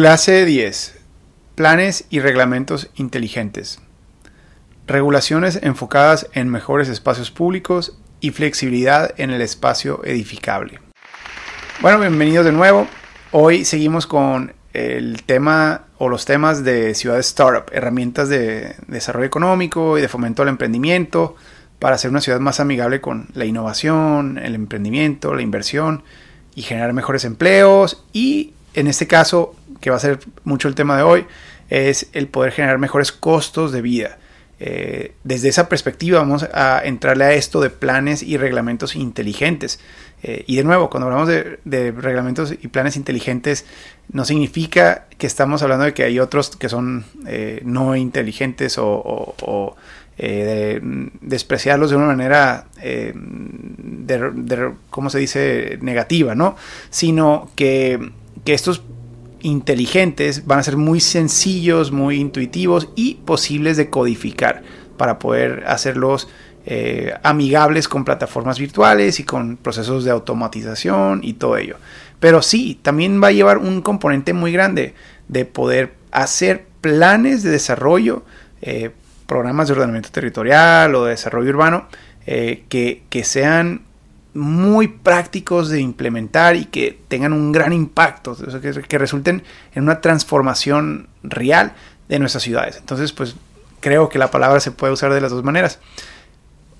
Clase 10. Planes y reglamentos inteligentes. Regulaciones enfocadas en mejores espacios públicos y flexibilidad en el espacio edificable. Bueno, bienvenidos de nuevo. Hoy seguimos con el tema o los temas de ciudades startup, herramientas de desarrollo económico y de fomento al emprendimiento para hacer una ciudad más amigable con la innovación, el emprendimiento, la inversión y generar mejores empleos y en este caso que va a ser mucho el tema de hoy, es el poder generar mejores costos de vida. Eh, desde esa perspectiva vamos a entrarle a esto de planes y reglamentos inteligentes. Eh, y de nuevo, cuando hablamos de, reglamentos y planes inteligentes, no significa que estamos hablando de que hay otros que son eh, no inteligentes o, despreciarlos de una manera, de, ¿cómo se dice?, negativa, ¿no? Sino que, que estos inteligentes van a ser muy sencillos, muy intuitivos y posibles de codificar para poder hacerlos eh, amigables con plataformas virtuales y con procesos de automatización y todo ello. Pero sí, también va a llevar un componente muy grande de poder hacer planes de desarrollo, eh, programas de ordenamiento territorial o de desarrollo urbano eh, que, que sean muy prácticos de implementar y que tengan un gran impacto, que, resulten en una transformación real de nuestras ciudades. Entonces, pues creo que la palabra se puede usar de las dos maneras.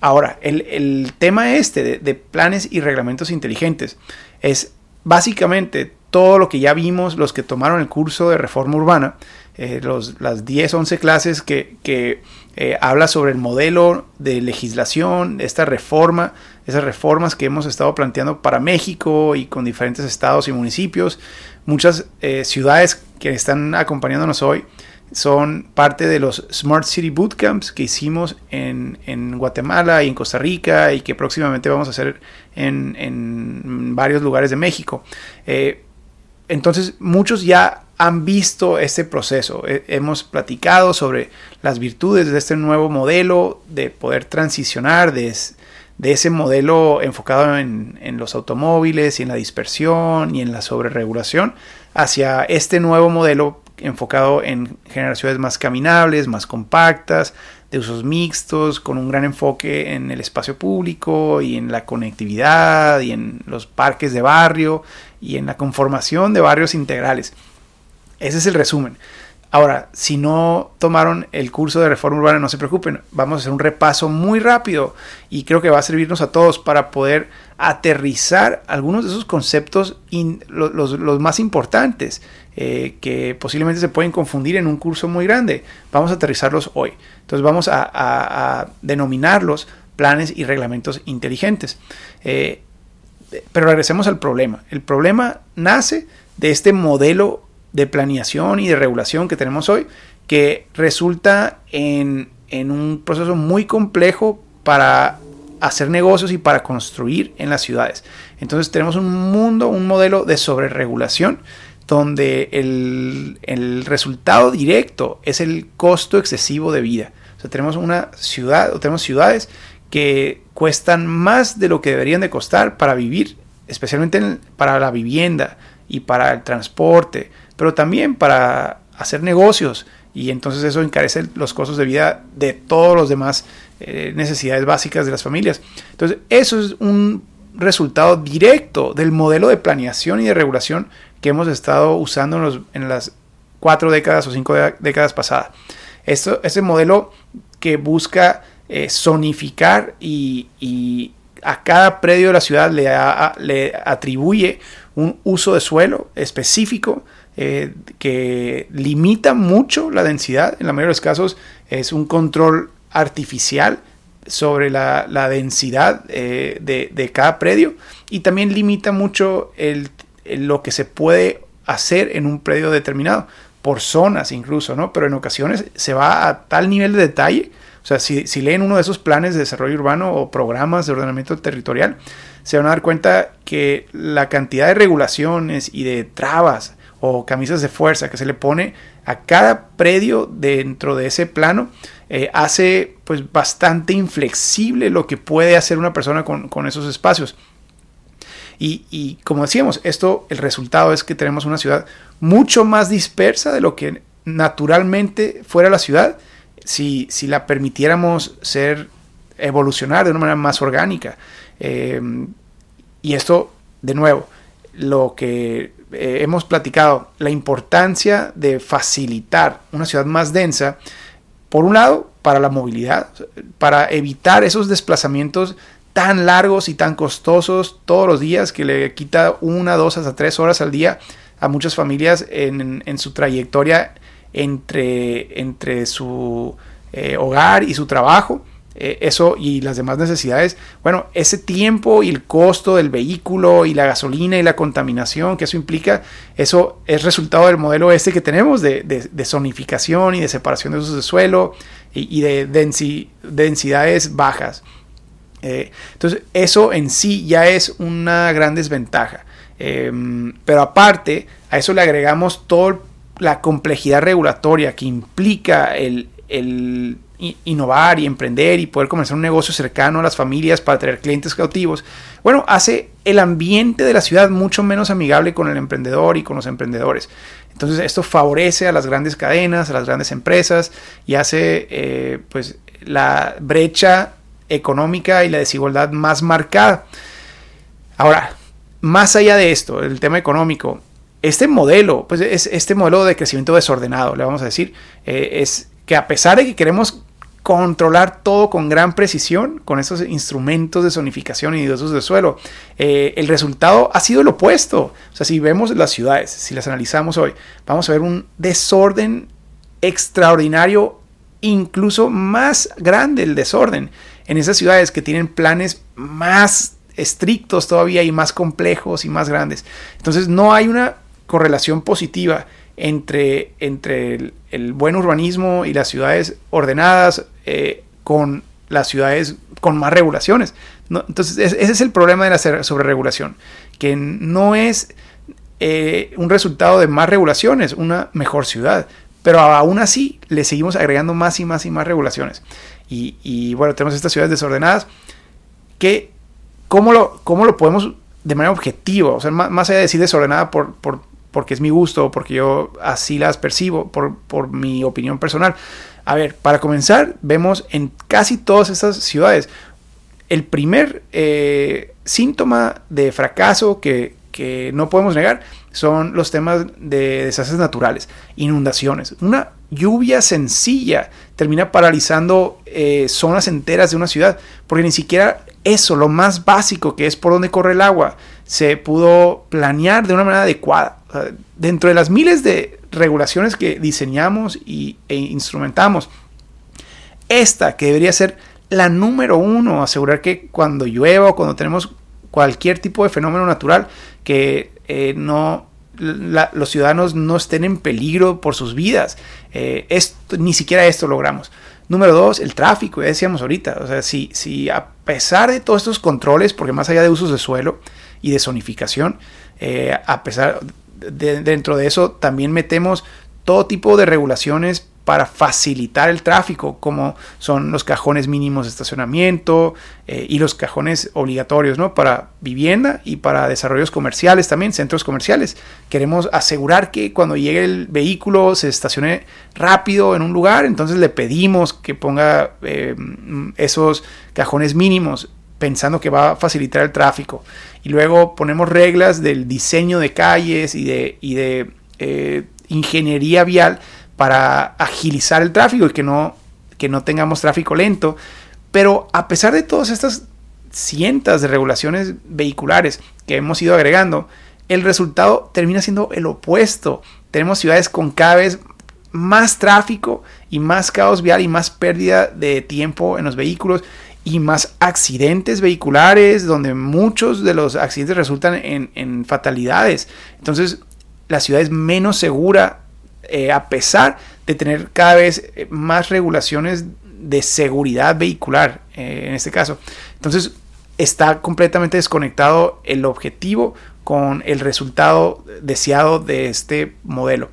Ahora, el, tema este de, planes y reglamentos inteligentes es básicamente todo lo que ya vimos los que tomaron el curso de reforma urbana, eh, las 10, 11 clases que, que eh, habla sobre el modelo de legislación, esta reforma, esas reformas que hemos estado planteando para México y con diferentes estados y municipios. Muchas eh, ciudades que están acompañándonos hoy son parte de los Smart City Bootcamps que hicimos en, Guatemala y en Costa Rica y que próximamente vamos a hacer en, varios lugares de México. Eh, entonces muchos ya han visto este proceso. Hemos platicado sobre las virtudes de este nuevo modelo de poder transicionar de, de ese modelo enfocado en, los automóviles y en la dispersión y en la sobreregulación hacia este nuevo modelo enfocado en generaciones más caminables, más compactas, de usos mixtos, con un gran enfoque en el espacio público y en la conectividad y en los parques de barrio y en la conformación de barrios integrales. Ese es el resumen. Ahora, si no tomaron el curso de reforma urbana, no se preocupen, vamos a hacer un repaso muy rápido y creo que va a servirnos a todos para poder aterrizar algunos de esos conceptos, los, más importantes, eh, que posiblemente se pueden confundir en un curso muy grande. Vamos a aterrizarlos hoy. Entonces vamos a, denominarlos planes y reglamentos inteligentes. Eh, pero regresemos al problema. El problema nace de este modelo de planeación y de regulación que tenemos hoy, que resulta en, un proceso muy complejo para hacer negocios y para construir en las ciudades. Entonces tenemos un mundo, un modelo de sobreregulación donde el, el, resultado directo es el costo excesivo de vida. O sea, tenemos una ciudad o tenemos ciudades que cuestan más de lo que deberían de costar para vivir, especialmente para la vivienda y para el transporte, pero también para hacer negocios y entonces eso encarece los costos de vida de todos los demás eh, necesidades básicas de las familias. Entonces eso es un resultado directo del modelo de planeación y de regulación que hemos estado usando en, las cuatro décadas o cinco décadas pasadas. Esto, ese modelo que busca eh, zonificar y, a cada predio de la ciudad le, le atribuye un uso de suelo específico eh, que limita mucho la densidad. En la mayoría de los casos es un control artificial sobre la, densidad eh, de, cada predio y también limita mucho lo que se puede hacer en un predio determinado, por zonas incluso, ¿no? Pero en ocasiones se va a tal nivel de detalle, o sea, si, si leen uno de esos planes de desarrollo urbano o programas de ordenamiento territorial, se van a dar cuenta que la cantidad de regulaciones y de trabas o camisas de fuerza que se le pone a cada predio dentro de ese plano eh, hace pues bastante inflexible lo que puede hacer una persona con, esos espacios. Y, como decíamos, esto, el resultado es que tenemos una ciudad mucho más dispersa de lo que naturalmente fuera la ciudad si, si la permitiéramos ser, evolucionar de una manera más orgánica. Eh, y esto, de nuevo, lo que eh, hemos platicado, la importancia de facilitar una ciudad más densa, por un lado, para la movilidad, para evitar esos desplazamientos tan largos y tan costosos todos los días que le quita una, dos hasta tres horas al día a muchas familias en, su trayectoria entre, entre su eh, hogar y su trabajo. Eh, eso y las demás necesidades, bueno, ese tiempo y el costo del vehículo y la gasolina y la contaminación que eso implica, eso es resultado del modelo este que tenemos de, de, zonificación y de separación de usos de suelo y, de densidades bajas. Eh, entonces, eso en sí ya es una gran desventaja. Em, pero aparte, a eso le agregamos toda la complejidad regulatoria que implica el, el innovar y emprender y poder comenzar un negocio cercano a las familias para tener clientes cautivos, bueno, hace el ambiente de la ciudad mucho menos amigable con el emprendedor y con los emprendedores. Entonces esto favorece a las grandes cadenas, a las grandes empresas y hace eh, pues la brecha económica y la desigualdad más marcada. Ahora, más allá de esto, el tema económico, este modelo, pues es este modelo de crecimiento desordenado, le vamos a decir, eh, es que a pesar de que queremos controlar todo con gran precisión con esos instrumentos de zonificación y de de suelo. Eh, el resultado ha sido el opuesto. O sea, si vemos las ciudades, si las analizamos hoy, vamos a ver un desorden extraordinario, incluso más grande el desorden en esas ciudades que tienen planes más estrictos todavía y más complejos y más grandes. Entonces no hay una correlación positiva entre, entre el, buen urbanismo y las ciudades ordenadas eh, con las ciudades con más regulaciones. Entonces, ese es el problema de la sobreregulación, que no es eh, un resultado de más regulaciones, una mejor ciudad, pero aún así le seguimos agregando más y más y más regulaciones. Y, bueno, tenemos estas ciudades desordenadas que, ¿cómo lo, cómo lo podemos de manera objetiva? O sea, más, más allá de decir desordenada por, por porque es mi gusto, porque yo así las percibo, por, mi opinión personal. A ver, para comenzar, vemos en casi todas estas ciudades el primer eh, síntoma de fracaso que, no podemos negar son los temas de desastres naturales, inundaciones. Una lluvia sencilla termina paralizando eh, zonas enteras de una ciudad, porque ni siquiera eso, lo más básico que es por dónde corre el agua, se pudo planear de una manera adecuada. dentro de las miles de regulaciones que diseñamos y, e instrumentamos, esta que debería ser la número uno, asegurar que cuando llueva o cuando tenemos cualquier tipo de fenómeno natural, que eh, no, los ciudadanos no estén en peligro por sus vidas. Eh, ni siquiera esto logramos. Número dos, el tráfico, ya decíamos ahorita. O sea, si, si a pesar de todos estos controles, porque más allá de usos de suelo y de zonificación, eh, a pesar de, dentro de eso también metemos todo tipo de regulaciones para facilitar el tráfico, como son los cajones mínimos de estacionamiento eh, y los cajones obligatorios ¿no? para vivienda y para desarrollos comerciales también, centros comerciales. Queremos asegurar que cuando llegue el vehículo se estacione rápido en un lugar, entonces le pedimos que ponga eh, esos cajones mínimos pensando que va a facilitar el tráfico. Y luego ponemos reglas del diseño de calles y de, y de eh, ingeniería vial para agilizar el tráfico y que no, que no tengamos tráfico lento. Pero a pesar de todas estas cientos de regulaciones vehiculares que hemos ido agregando, el resultado termina siendo el opuesto. Tenemos ciudades con cada vez más tráfico y más caos vial y más pérdida de tiempo en los vehículos y más accidentes vehiculares donde muchos de los accidentes resultan en, en fatalidades. Entonces la ciudad es menos segura eh, a pesar de tener cada vez eh, más regulaciones de seguridad vehicular, eh, en este caso. Entonces, está completamente desconectado el objetivo con el resultado deseado de este modelo.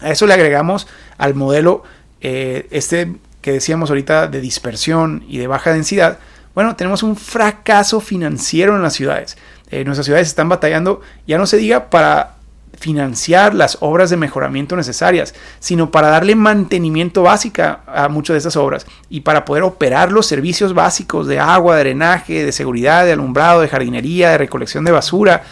A eso le agregamos al modelo, este que decíamos ahorita, de dispersión y de baja densidad. Bueno, tenemos un fracaso financiero en las ciudades. Nuestras ciudades están batallando, ya no se diga para financiar las obras de mejoramiento necesarias, sino para darle mantenimiento básica a muchas de estas obras y para poder operar los servicios básicos de agua, de drenaje, de seguridad, de alumbrado, de jardinería, de recolección de basura.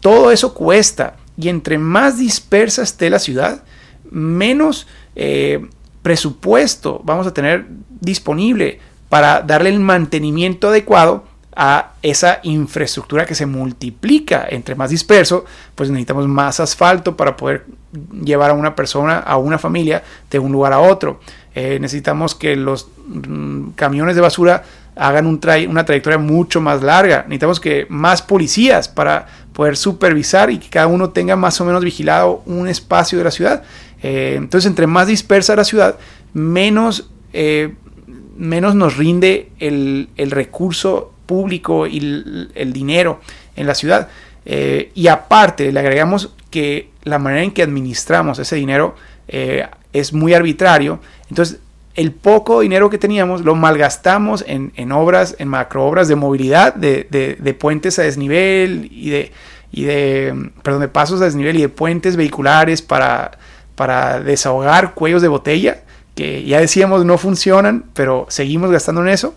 Todo eso cuesta y entre más dispersa esté la ciudad, menos eh, presupuesto vamos a tener disponible para darle el mantenimiento adecuado a esa infraestructura que se multiplica entre más disperso, pues necesitamos más asfalto para poder llevar a una persona, a una familia, de un lugar a otro. Eh, necesitamos que los mm, camiones de basura hagan un una trayectoria mucho más larga. Necesitamos que más policías para poder supervisar y que cada uno tenga más o menos vigilado un espacio de la ciudad. Eh, entonces, entre más dispersa la ciudad, menos, eh, menos nos rinde el, el recurso público y el, dinero en la ciudad. Eh, y aparte le agregamos que la manera en que administramos ese dinero eh, es muy arbitrario. Entonces, el poco dinero que teníamos lo malgastamos en, obras, en macroobras de movilidad, de, puentes a desnivel y de, y de, de pasos a desnivel y de puentes vehiculares para, para desahogar cuellos de botella, que ya decíamos no funcionan, pero seguimos gastando en eso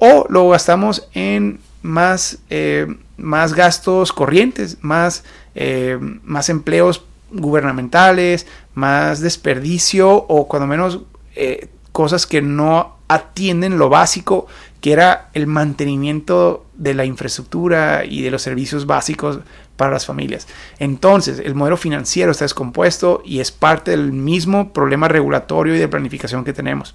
o lo gastamos en más, eh, más gastos corrientes, más, eh, más empleos gubernamentales, más desperdicio o cuando menos eh, cosas que no atienden lo básico que era el mantenimiento de la infraestructura y de los servicios básicos para las familias. Entonces, el modelo financiero está descompuesto y es parte del mismo problema regulatorio y de planificación que tenemos.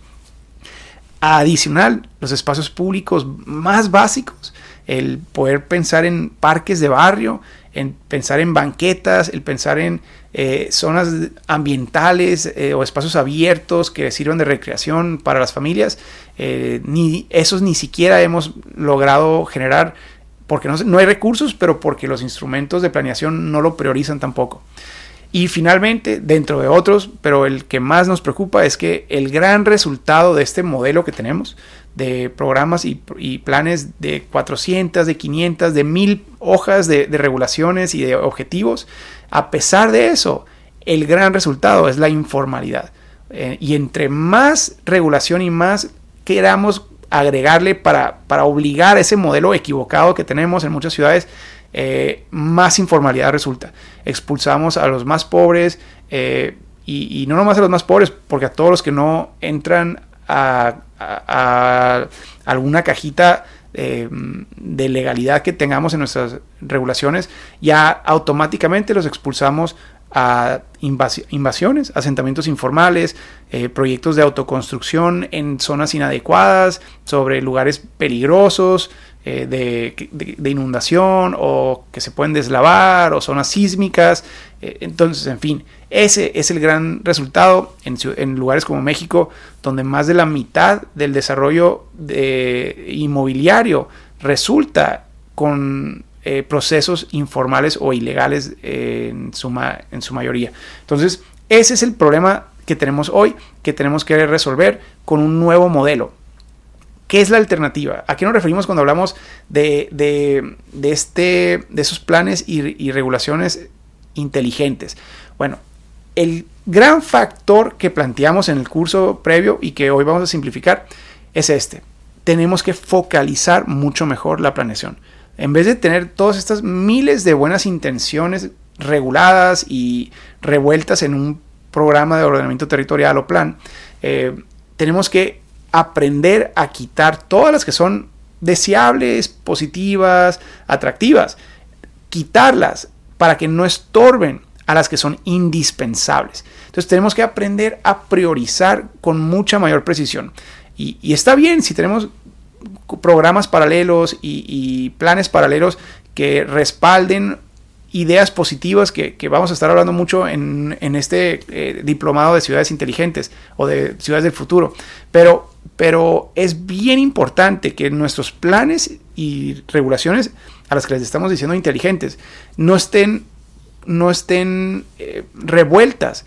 Adicional, los espacios públicos más básicos, el poder pensar en parques de barrio, en pensar en banquetas, el pensar en eh, zonas ambientales eh, o espacios abiertos que sirvan de recreación para las familias, eh, ni esos ni siquiera hemos logrado generar porque no, no hay recursos, pero porque los instrumentos de planeación no lo priorizan tampoco. Y finalmente, dentro de otros, pero el que más nos preocupa es que el gran resultado de este modelo que tenemos, de programas y, planes de 400, de 500, de 1000 hojas de, regulaciones y de objetivos, a pesar de eso, el gran resultado es la informalidad. Eh, y entre más regulación y más queramos agregarle para, para obligar ese modelo equivocado que tenemos en muchas ciudades, eh, más informalidad resulta. Expulsamos a los más pobres eh, y, no nomás a los más pobres, porque a todos los que no entran a, alguna cajita eh, de legalidad que tengamos en nuestras regulaciones, ya automáticamente los expulsamos a invasiones, asentamientos informales, proyectos de autoconstrucción en zonas inadecuadas, sobre lugares peligrosos, eh, de, inundación o que se pueden deslavar o zonas sísmicas. Eh, entonces, en fin, ese es el gran resultado en, lugares como México, donde más de la mitad del desarrollo de inmobiliario resulta con eh, procesos informales o ilegales en, en su mayoría. Entonces, ese es el problema que tenemos hoy, que tenemos que resolver con un nuevo modelo. ¿Qué es la alternativa? ¿A qué nos referimos cuando hablamos de, este, de esos planes y, regulaciones inteligentes? Bueno, el gran factor que planteamos en el curso previo y que hoy vamos a simplificar es este. Tenemos que focalizar mucho mejor la planeación. En vez de tener todas estas miles de buenas intenciones reguladas y revueltas en un programa de ordenamiento territorial o plan, eh, tenemos que aprender a quitar todas las que son deseables, positivas, atractivas, quitarlas para que no estorben a las que son indispensables. Entonces tenemos que aprender a priorizar con mucha mayor precisión. Y, está bien si tenemos programas paralelos y, planes paralelos que respalden ideas positivas que, vamos a estar hablando mucho en, este eh, diplomado de ciudades inteligentes o de ciudades del futuro. Pero pero es bien importante que nuestros planes y regulaciones a las que les estamos diciendo inteligentes no estén, no estén eh, revueltas,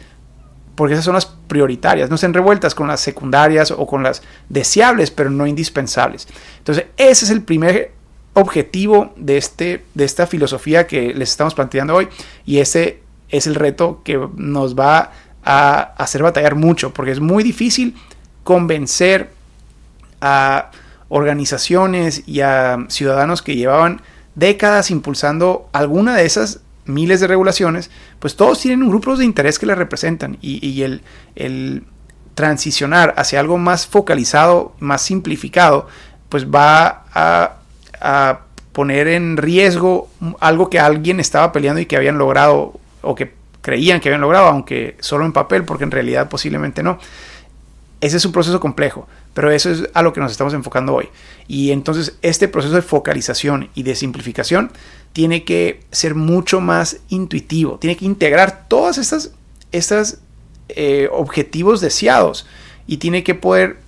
porque esas son las prioritarias, no estén revueltas con las secundarias o con las deseables, pero no indispensables. Entonces, ese es el primer objetivo de, este, de esta filosofía que les estamos planteando hoy y ese es el reto que nos va a hacer batallar mucho porque es muy difícil convencer a organizaciones y a ciudadanos que llevaban décadas impulsando alguna de esas miles de regulaciones, pues todos tienen grupos de interés que les representan y, el, el, transicionar hacia algo más focalizado, más simplificado, pues va a, a, poner en riesgo algo que alguien estaba peleando y que habían logrado o que creían que habían logrado, aunque solo en papel, porque en realidad posiblemente no. Ese es un proceso complejo, pero eso es a lo que nos estamos enfocando hoy. Y entonces este proceso de focalización y de simplificación tiene que ser mucho más intuitivo, tiene que integrar todos estos estas, eh, objetivos deseados y tiene que poder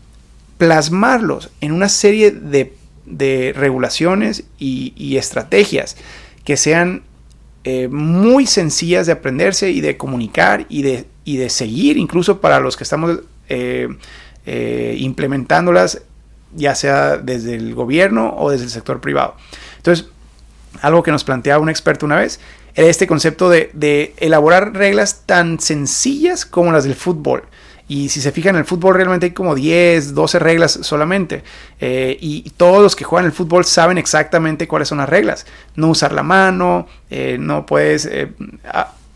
plasmarlos en una serie de, regulaciones y, estrategias que sean eh, muy sencillas de aprenderse y de comunicar y de, y de seguir, incluso para los que estamos eh, implementándolas, ya sea desde el gobierno o desde el sector privado. Entonces, algo que nos planteaba un experto una vez, era este concepto de, elaborar reglas tan sencillas como las del fútbol. Y si se fijan, en el fútbol realmente hay como 10, 12 reglas solamente. Eh, y todos los que juegan el fútbol saben exactamente cuáles son las reglas. No usar la mano, eh, no puedes eh,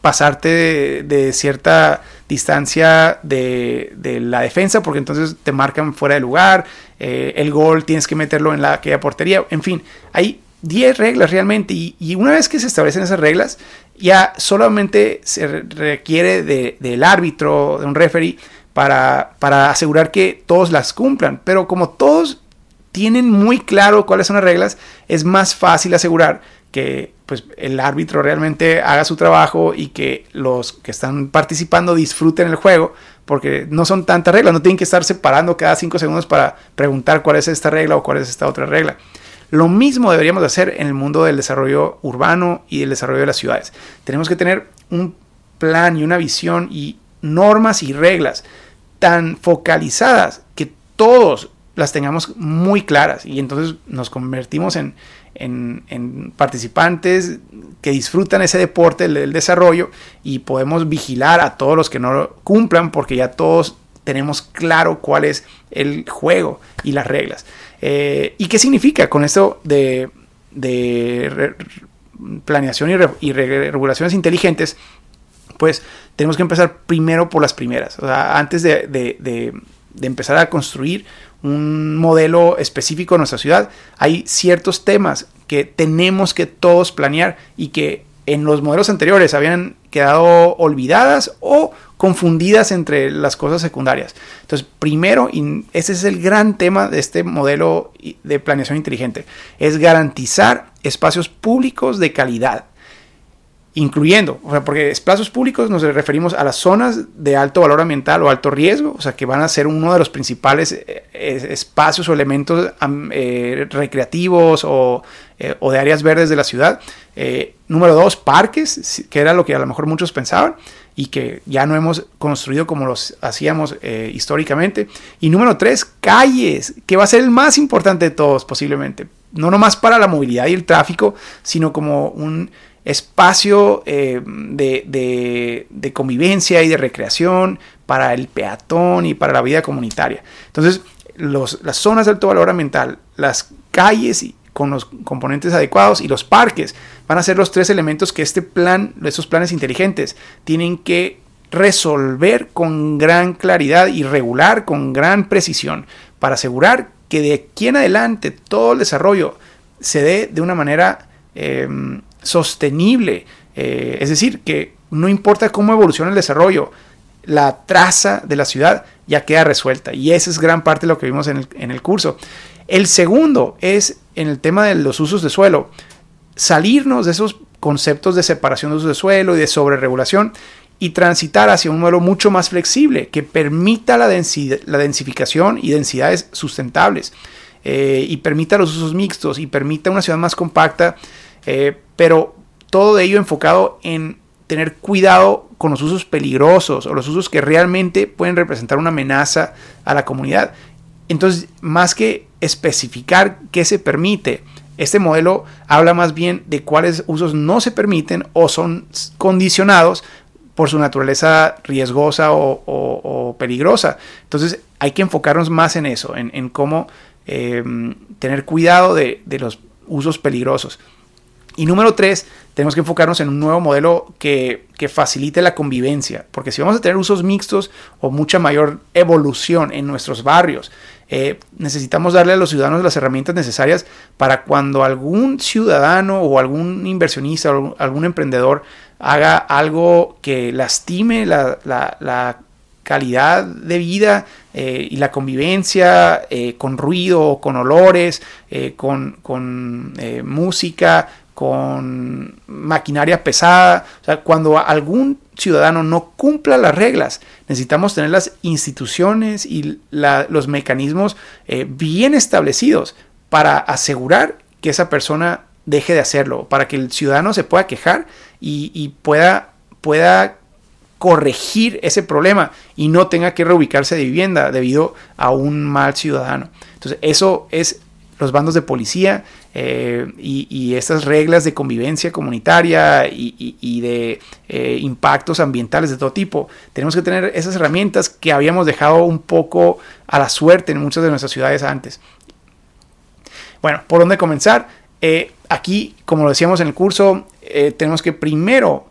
pasarte de, cierta distancia de, la defensa porque entonces te marcan fuera de lugar. el gol tienes que meterlo en la, aquella portería. En fin, hay 10 reglas realmente y, una vez que se establecen esas reglas, ya solamente se requiere del árbitro, de un referee, para, para asegurar que todos las cumplan. Pero como todos tienen muy claro cuáles son las reglas, es más fácil asegurar que pues, el árbitro realmente haga su trabajo y que los que están participando disfruten el juego, porque no son tantas reglas, no tienen que estar separando cada 5 segundos para preguntar cuál es esta regla o cuál es esta otra regla. Lo mismo deberíamos hacer en el mundo del desarrollo urbano y del desarrollo de las ciudades. Tenemos que tener un plan y una visión y normas y reglas tan focalizadas que todos las tengamos muy claras y entonces nos convertimos en, participantes que disfrutan ese deporte del desarrollo y podemos vigilar a todos los que no lo cumplan porque ya todos tenemos claro cuál es el juego y las reglas. Eh, ¿Y qué significa con esto de, planeación y, regulaciones inteligentes? Pues tenemos que empezar primero por las primeras. antes de, empezar a construir un modelo específico en nuestra ciudad, hay ciertos temas que tenemos que todos planear y que en los modelos anteriores habían quedado olvidadas o confundidas entre las cosas secundarias. Entonces, primero, y ese es el gran tema de este modelo de planeación inteligente, es garantizar espacios públicos de calidad incluyendo, o sea, porque espacios públicos nos referimos a las zonas de alto valor ambiental o alto riesgo, o sea, que van a ser uno de los principales eh, espacios o elementos eh, recreativos o, eh, o, de áreas verdes de la ciudad. número dos, parques, que era lo que a lo mejor muchos pensaban y que ya no hemos construido como los hacíamos históricamente. Y número tres, calles, que va a ser el más importante de todos posiblemente, no nomás para la movilidad y el tráfico, sino como un espacio eh, de, convivencia y de recreación para el peatón y para la vida comunitaria. Entonces, las zonas de alto valor ambiental, las calles con los componentes adecuados y los parques van a ser los tres elementos que este plan, estos planes inteligentes, tienen que resolver con gran claridad y regular con gran precisión para asegurar que de aquí en adelante todo el desarrollo se dé de una manera em, sostenible. Eh, es decir, que no importa cómo evoluciona el desarrollo, la traza de la ciudad ya queda resuelta. Y esa es gran parte de lo que vimos en el, curso. El segundo es en el tema de los usos de suelo, salirnos de esos conceptos de separación de usos de suelo y de sobreregulación y transitar hacia un modelo mucho más flexible que permita la, la densificación y densidades sustentables eh, y permita los usos mixtos y permita una ciudad más compacta eh, pero todo ello enfocado en tener cuidado con los usos peligrosos o los usos que realmente pueden representar una amenaza a la comunidad. Entonces, más que especificar qué se permite, Este modelo habla más bien de cuáles usos no se permiten o son condicionados por su naturaleza riesgosa o, peligrosa. Entonces hay que enfocarnos más en eso, en, cómo em, tener cuidado de los usos peligrosos. Y número tres, tenemos que enfocarnos en un nuevo modelo que, facilite la convivencia, porque si vamos a tener usos mixtos o mucha mayor evolución en nuestros barrios, eh, necesitamos darle a los ciudadanos las herramientas necesarias para cuando algún ciudadano o algún inversionista o algún emprendedor haga algo que lastime la, calidad de vida eh, y la convivencia eh, con ruido, con olores, con, con música, con maquinaria pesada. O sea, cuando algún ciudadano no cumpla las reglas, necesitamos tener las instituciones y los mecanismos eh, bien establecidos para asegurar que esa persona deje de hacerlo, para que el ciudadano se pueda quejar y, pueda, pueda corregir ese problema y no tenga que reubicarse de vivienda debido a un mal ciudadano. Entonces, eso es los bandos de policía eh, y, estas reglas de convivencia comunitaria y, de eh, impactos ambientales de todo tipo. Tenemos que tener esas herramientas que habíamos dejado un poco a la suerte en muchas de nuestras ciudades antes. Bueno, ¿por dónde comenzar? Eh, aquí, como lo decíamos en el curso, tenemos que primero,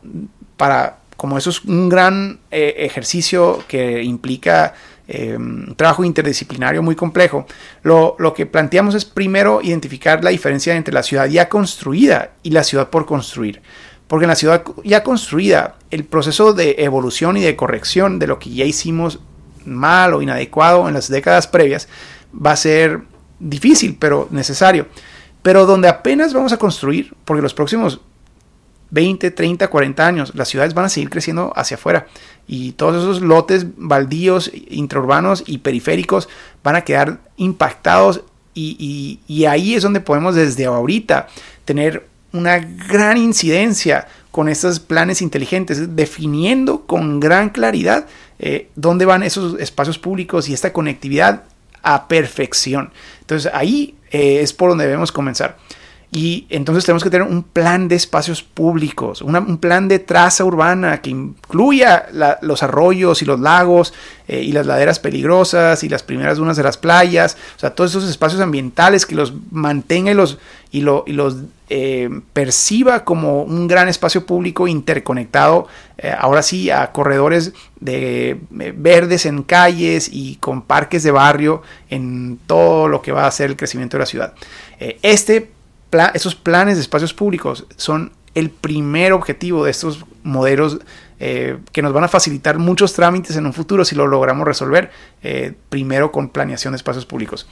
para, como eso es un gran ejercicio que implica eh, un trabajo interdisciplinario muy complejo, lo, que planteamos es primero identificar la diferencia entre la ciudad ya construida y la ciudad por construir. Porque en la ciudad ya construida, el proceso de evolución y de corrección de lo que ya hicimos mal o inadecuado en las décadas previas va a ser difícil, pero necesario. Pero donde apenas vamos a construir, porque los próximos 20, 30, 40 años, las ciudades van a seguir creciendo hacia afuera y todos esos lotes baldíos, intraurbanos y periféricos van a quedar impactados y, ahí es donde podemos desde ahorita tener una gran incidencia con estos planes inteligentes, definiendo con gran claridad eh, dónde van esos espacios públicos y esta conectividad a perfección. Entonces ahí eh, es por donde debemos comenzar. Y entonces tenemos que tener un plan de espacios públicos, un plan de traza urbana que incluya los arroyos y los lagos eh, y las laderas peligrosas y las primeras dunas de las playas, o sea, todos esos espacios ambientales que los mantenga y los, y los eh, perciba como un gran espacio público interconectado, eh, ahora sí, a corredores de verdes en calles y con parques de barrio en todo lo que va a ser el crecimiento de la ciudad. este esos planes de espacios públicos son el primer objetivo de estos modelos eh, que nos van a facilitar muchos trámites en un futuro si lo logramos resolver, eh, primero con planeación de espacios públicos.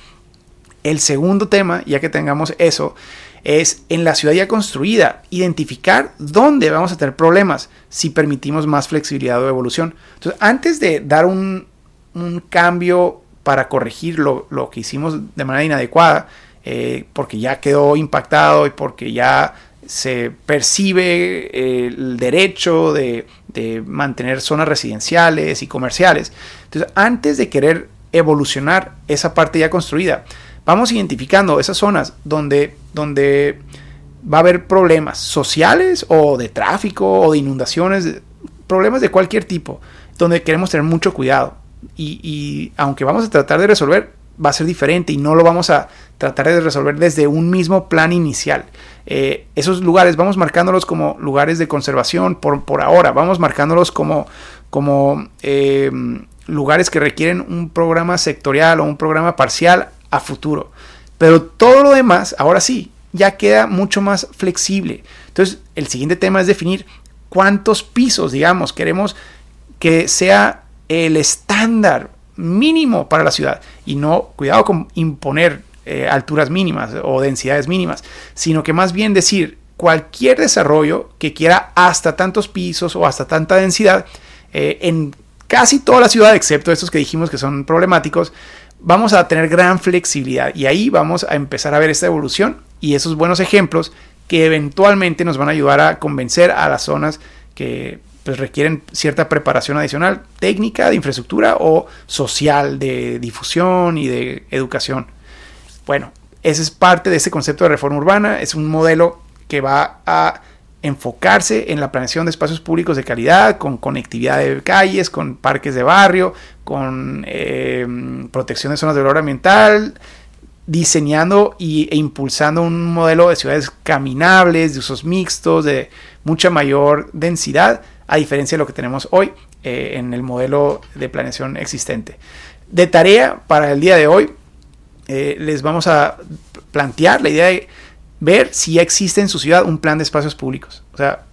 El segundo tema, ya que tengamos eso, es en la ciudad ya construida, identificar dónde vamos a tener problemas si permitimos más flexibilidad o evolución. Entonces, antes de dar un, cambio para corregir lo, lo que hicimos de manera inadecuada, eh, porque ya quedó impactado y porque ya se percibe eh, el derecho de, mantener zonas residenciales y comerciales. Entonces, antes de querer evolucionar esa parte ya construida, vamos identificando esas zonas donde, donde va a haber problemas sociales o de tráfico o de inundaciones, problemas de cualquier tipo, donde queremos tener mucho cuidado. y aunque vamos a tratar de resolver, va a ser diferente y no lo vamos a tratar de resolver desde un mismo plan inicial. Eh, esos lugares vamos marcándolos como lugares de conservación por, por ahora, vamos marcándolos como, como eh, lugares que requieren un programa sectorial o un programa parcial a futuro. Pero todo lo demás, ahora sí, ya queda mucho más flexible. Entonces, el siguiente tema es definir cuántos pisos, digamos, queremos que sea el estándar mínimo para la ciudad. Y no, cuidado con imponer eh, alturas mínimas o densidades mínimas, sino que más bien decir cualquier desarrollo que quiera hasta tantos pisos o hasta tanta densidad eh, en casi toda la ciudad, excepto estos que dijimos que son problemáticos, vamos a tener gran flexibilidad y ahí vamos a empezar a ver esta evolución y esos buenos ejemplos que eventualmente nos van a ayudar a convencer a las zonas que pues requieren cierta preparación adicional, técnica, de infraestructura o social, de difusión y de educación. Bueno, ese es parte de ese concepto de reforma urbana. Es un modelo que va a enfocarse en la planeación de espacios públicos de calidad, con conectividad de calles, con parques de barrio, con eh, protección de zonas de valor ambiental, diseñando y, e impulsando un modelo de ciudades caminables, de usos mixtos, de mucha mayor densidad, a diferencia de lo que tenemos hoy eh, en el modelo de planeación existente. De tarea para el día de hoy, eh, les vamos a plantear la idea de ver si ya existe en su ciudad un plan de espacios públicos. O sea,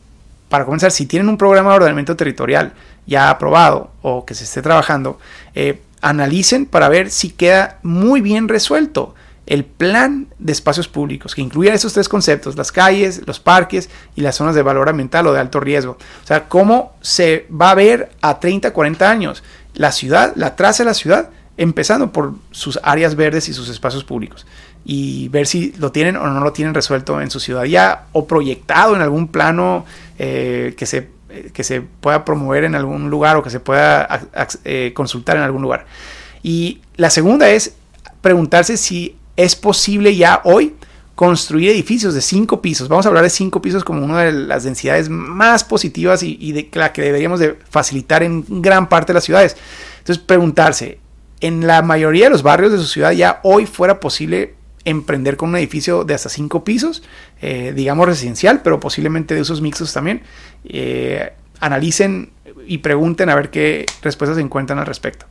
para comenzar, si tienen un programa de ordenamiento territorial ya aprobado o que se esté trabajando, eh, analicen para ver si queda muy bien resuelto el plan de espacios públicos, que incluya esos tres conceptos, las calles, los parques y las zonas de valor ambiental o de alto riesgo. O sea, cómo se va a ver a 30, 40 años la ciudad, la traza de la ciudad, empezando por sus áreas verdes y sus espacios públicos y ver si lo tienen o no lo tienen resuelto en su ciudad ya o proyectado en algún plano eh, que, se, que se pueda promover en algún lugar o que se pueda eh, consultar en algún lugar. Y la segunda es preguntarse si es posible ya hoy construir edificios de cinco pisos. Vamos a hablar de cinco pisos como una de las densidades más positivas y, y de la que deberíamos de facilitar en gran parte de las ciudades. Entonces, preguntarse, en la mayoría de los barrios de su ciudad ya hoy fuera posible emprender con un edificio de hasta cinco pisos, eh, digamos residencial, pero posiblemente de usos mixtos también. Eh, analicen y pregunten a ver qué respuestas encuentran al respecto.